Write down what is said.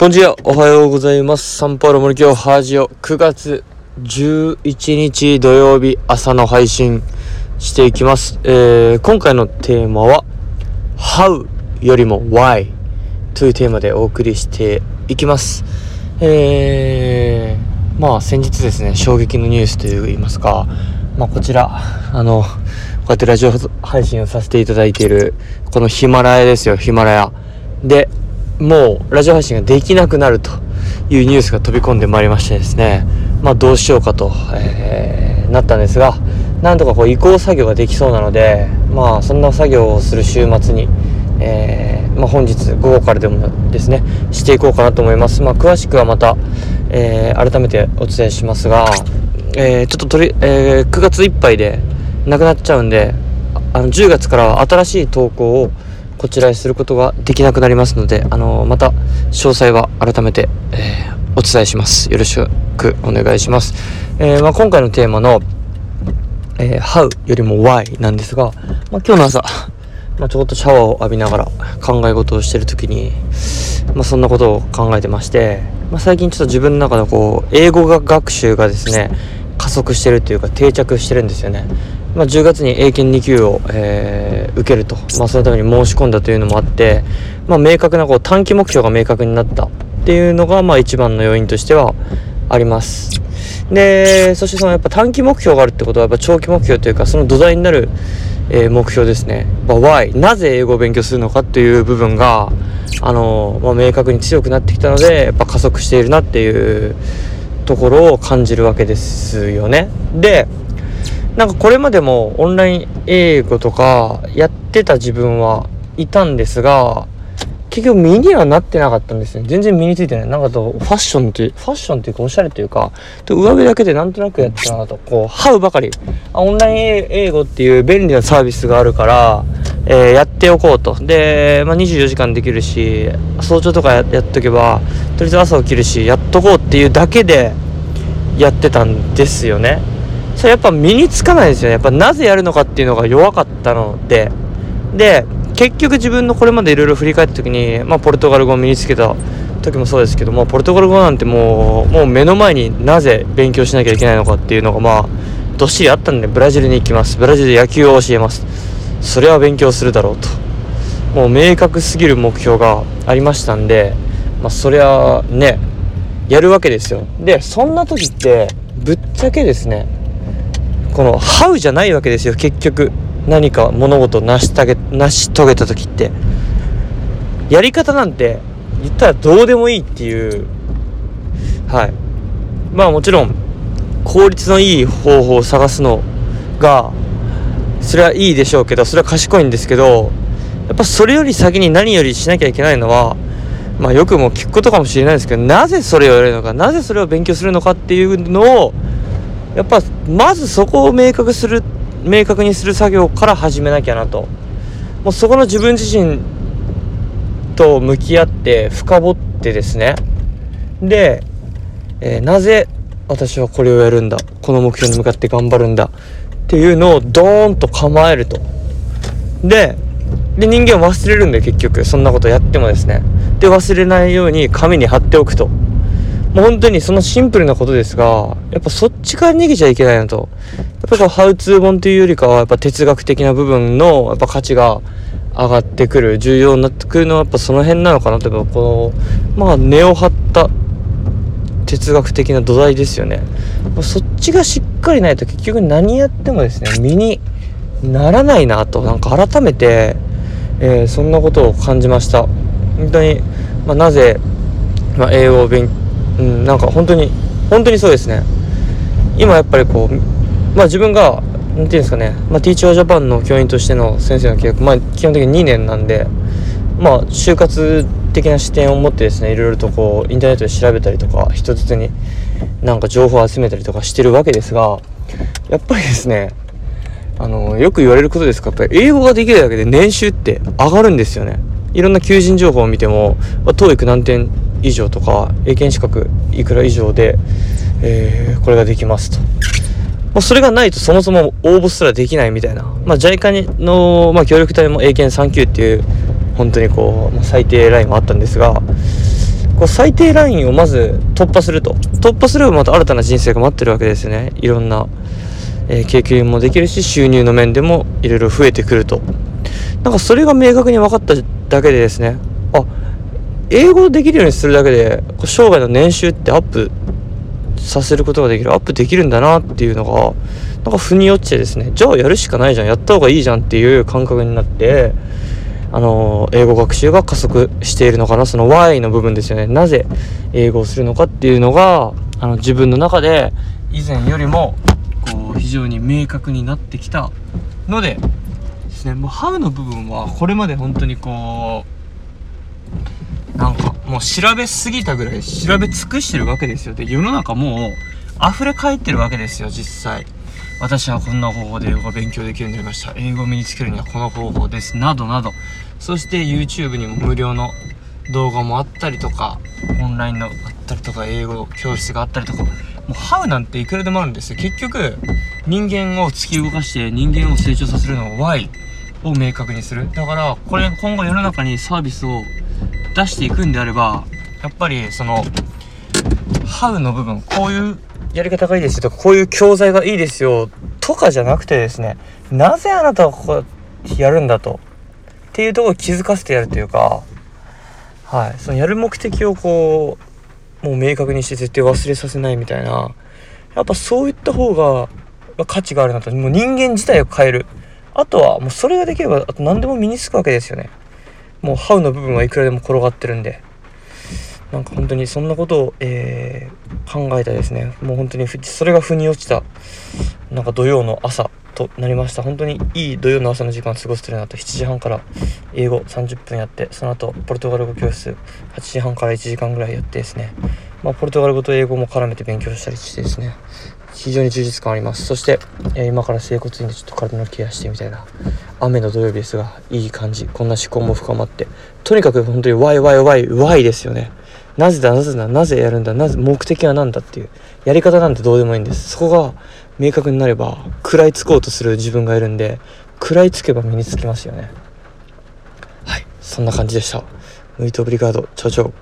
ボンジア、おはようございます。サンパウロ森京ハージオ9月11日土曜日朝の配信していきます。えー、今回のテーマは How よりも Why というテーマでお送りしていきます。えー、まあ先日ですね、衝撃のニュースといいますか、まあこちら、あの、こうやってラジオ配信をさせていただいている、このヒマラヤですよ、ヒマラヤ。で、もうラジオ配信ができなくなるというニュースが飛び込んでまいりましてですね、まあどうしようかと、えーなったんですが、なんとかこう移行作業ができそうなので、まあそんな作業をする週末に、えーまあ本日午後からでもですね、していこうかなと思います。まあ詳しくはまた、えー改めてお伝えしますが、えーちょっととり、え9月いっぱいでなくなっちゃうんで、あの10月からは新しい投稿をこちらへすることができなくなりますので、あのまた詳細は改めて、えーお伝えします。よろしくお願いします。えーまあ、今回のテーマの、えー How よりも Why なんですが、まあ、今日の朝、まあ、ちょっとシャワーを浴びながら考え事をしてる時に、まあ、そんなことを考えてまして、まあ、最近ちょっと自分の中のこう英語が学習がですね加速してるというか定着してるんですよね、まあ、10月に英検2級を、えー受けると、まあ、そのために申し込んだというのもあって、まあ、明確なこう短期目標が明確になったっていうのがまあ一番の要因としてはあります。でそしてそのやっぱ短期目標があるってことはやっぱ長期目標というかその土台になる、えー目標ですね、まあ、Why なぜ英語を勉強するのかっていう部分があの、まあ、明確に強くなってきたのでやっぱ加速しているなっていうところを感じるわけですよね。でなんかこれまでもオンライン英語とかやってた自分はいたんですが結局身にはなってなかったんですね。全然身についてない。なんかとファッションってファッションっていうかおしゃれというかと上辺だけでなんとなくやってたなと。こうハウばかり。あオンライン英語っていう便利なサービスがあるから、えーやっておこうと。で、まあ、24時間できるし早朝とかややっとけばとりあえず朝起きるしやっとこうっていうだけでやってたんですよね。それやっぱ身につかないですよね。やっぱなぜやるのかっていうのが弱かったので。で結局自分のこれまでいろいろ振り返った時に、まあ、ポルトガル語を身につけた時もそうですけどもポルトガル語なんてもうもう目の前になぜ勉強しなきゃいけないのかっていうのがまあどっしりあったんでブラジルに行きます。ブラジルで野球を教えます。それは勉強するだろうと。もう明確すぎる目標がありましたんでまあそりゃねやるわけですよ。でそんな時ってぶっちゃけですねこの「ハウじゃないわけですよ結局。何か物事を成し遂げ成し遂げた時って。やり方なんて言ったらどうでもいいっていう。はい。まあもちろん効率のいい方法を探すのがそれはいいでしょうけどそれは賢いんですけどやっぱそれより先に何よりしなきゃいけないのはまあよくも聞くことかもしれないですけどなぜそれをやるのかなぜそれを勉強するのかっていうのをやっぱまずそこを明確する明確にする作業から始めなきゃなと。もうそこの自分自身と向き合って深掘ってですね。で、えーなぜ私はこれをやるんだ？この目標に向かって頑張るんだ？っていうのをドーンと構えると。でで人間は忘れるんで結局。そんなことやってもですね。で忘れないように紙に貼っておくと。もう本当にそのシンプルなことですがやっぱそっちから逃げちゃいけないなと。やっぱこうハウツー本というよりかはやっぱ哲学的な部分のやっぱ価値が上がってくる重要になってくるのはやっぱその辺なのかなとやっぱこのまあ根を張った哲学的な土台ですよね。そっちがしっかりないと結局何やってもですね身にならないなと。なんか改めて、えーそんなことを感じました。本当に、まあ、なぜ、まあ、英語を勉強うんなんか本当に本当にそうですね。今やっぱりこうまあ自分がなんていうんですかね、まあ、ティーチャージャパンの教員としての先生の契約まあ基本的に2年なんでまあ就活的な視点を持ってですねいろいろとこうインターネットで調べたりとか一つずつになんか情報を集めたりとかしてるわけですがやっぱりですねあのよく言われることですがやっぱり英語ができるだけで年収って上がるんですよね。いろんな求人情報を見ても、まあ、TOEIC 何点以上とか英検資格いくら以上で、えーこれができますと。もうそれがないとそもそも応募すらできないみたいな、まあ、JICA の、まあ、協力隊も英検3級っていう本当にこう、まあ、最低ラインもあったんですがこう最低ラインをまず突破すると。突破すればまた新たな人生が待ってるわけですよね。いろんな、えー、経験もできるし収入の面でもいろいろ増えてくると。なんかそれが明確に分かっただけでですね。あ英語できるようにするだけで生涯の年収ってアップさせることができるアップできるんだなっていうのがなんか腑に落ちてですね。じゃあやるしかないじゃんやった方がいいじゃんっていう感覚になってあの英語学習が加速しているのかなその Y の部分ですよね。なぜ英語をするのかっていうのがあの自分の中で以前よりもこう非常に明確になってきたのでですね。もう How の部分はこれまで本当にこうなんかもう調べすぎたぐらい調べ尽くしてるわけですよで世の中もう溢れ返ってるわけですよ実際私はこんな方法で英語が勉強できるようになりました。英語を身につけるにはこの方法です。などなど。そして YouTube にも無料の動画もあったりとか、オンラインのあったりとか、英語教室があったりとか、もう How なんていくらでもあるんですよ。結局、人間を突き動かして人間を成長させるのは Y を明確にする。だから、これ今後世の中にサービスを出していくんであれば、やっぱりその、How の部分、こういうやり方がいいですよとかこういう教材がいいですよとかじゃなくてですねなぜあなたはここやるんだとっていうところを気づかせてやるというかはいそのやる目的をこうもう明確にして絶対忘れさせないみたいなやっぱそういった方が価値があるなと。もう人間自体を変える。あとはもうそれができればあと何でも身につくわけですよね。もうハウの部分はいくらでも転がってるんで。なんか本当にそんなことを、えー、考えたですね。もう本当にそれが腑に落ちたなんか土曜の朝となりました。本当にいい土曜の朝の時間を過ごせてるなと。7時半から英語30分やってその後ポルトガル語教室8時半から1時間ぐらいやってですね。まあ、ポルトガル語と英語も絡めて勉強したりしてですね。非常に充実感あります。そして、えー、今から整骨院でちょっと体のケアしてみたいな雨の土曜日ですがいい感じ。こんな思考も深まって。とにかく本当にワイワイワイワイですよね。なぜだなぜだなぜやるんだなぜ目的は何だっていうやり方なんてどうでもいいんです。そこが明確になれば食らいつこうとする自分がいるんで食らいつけば身につきますよね。はい。そんな感じでした。ムイトブリガードチョチョ。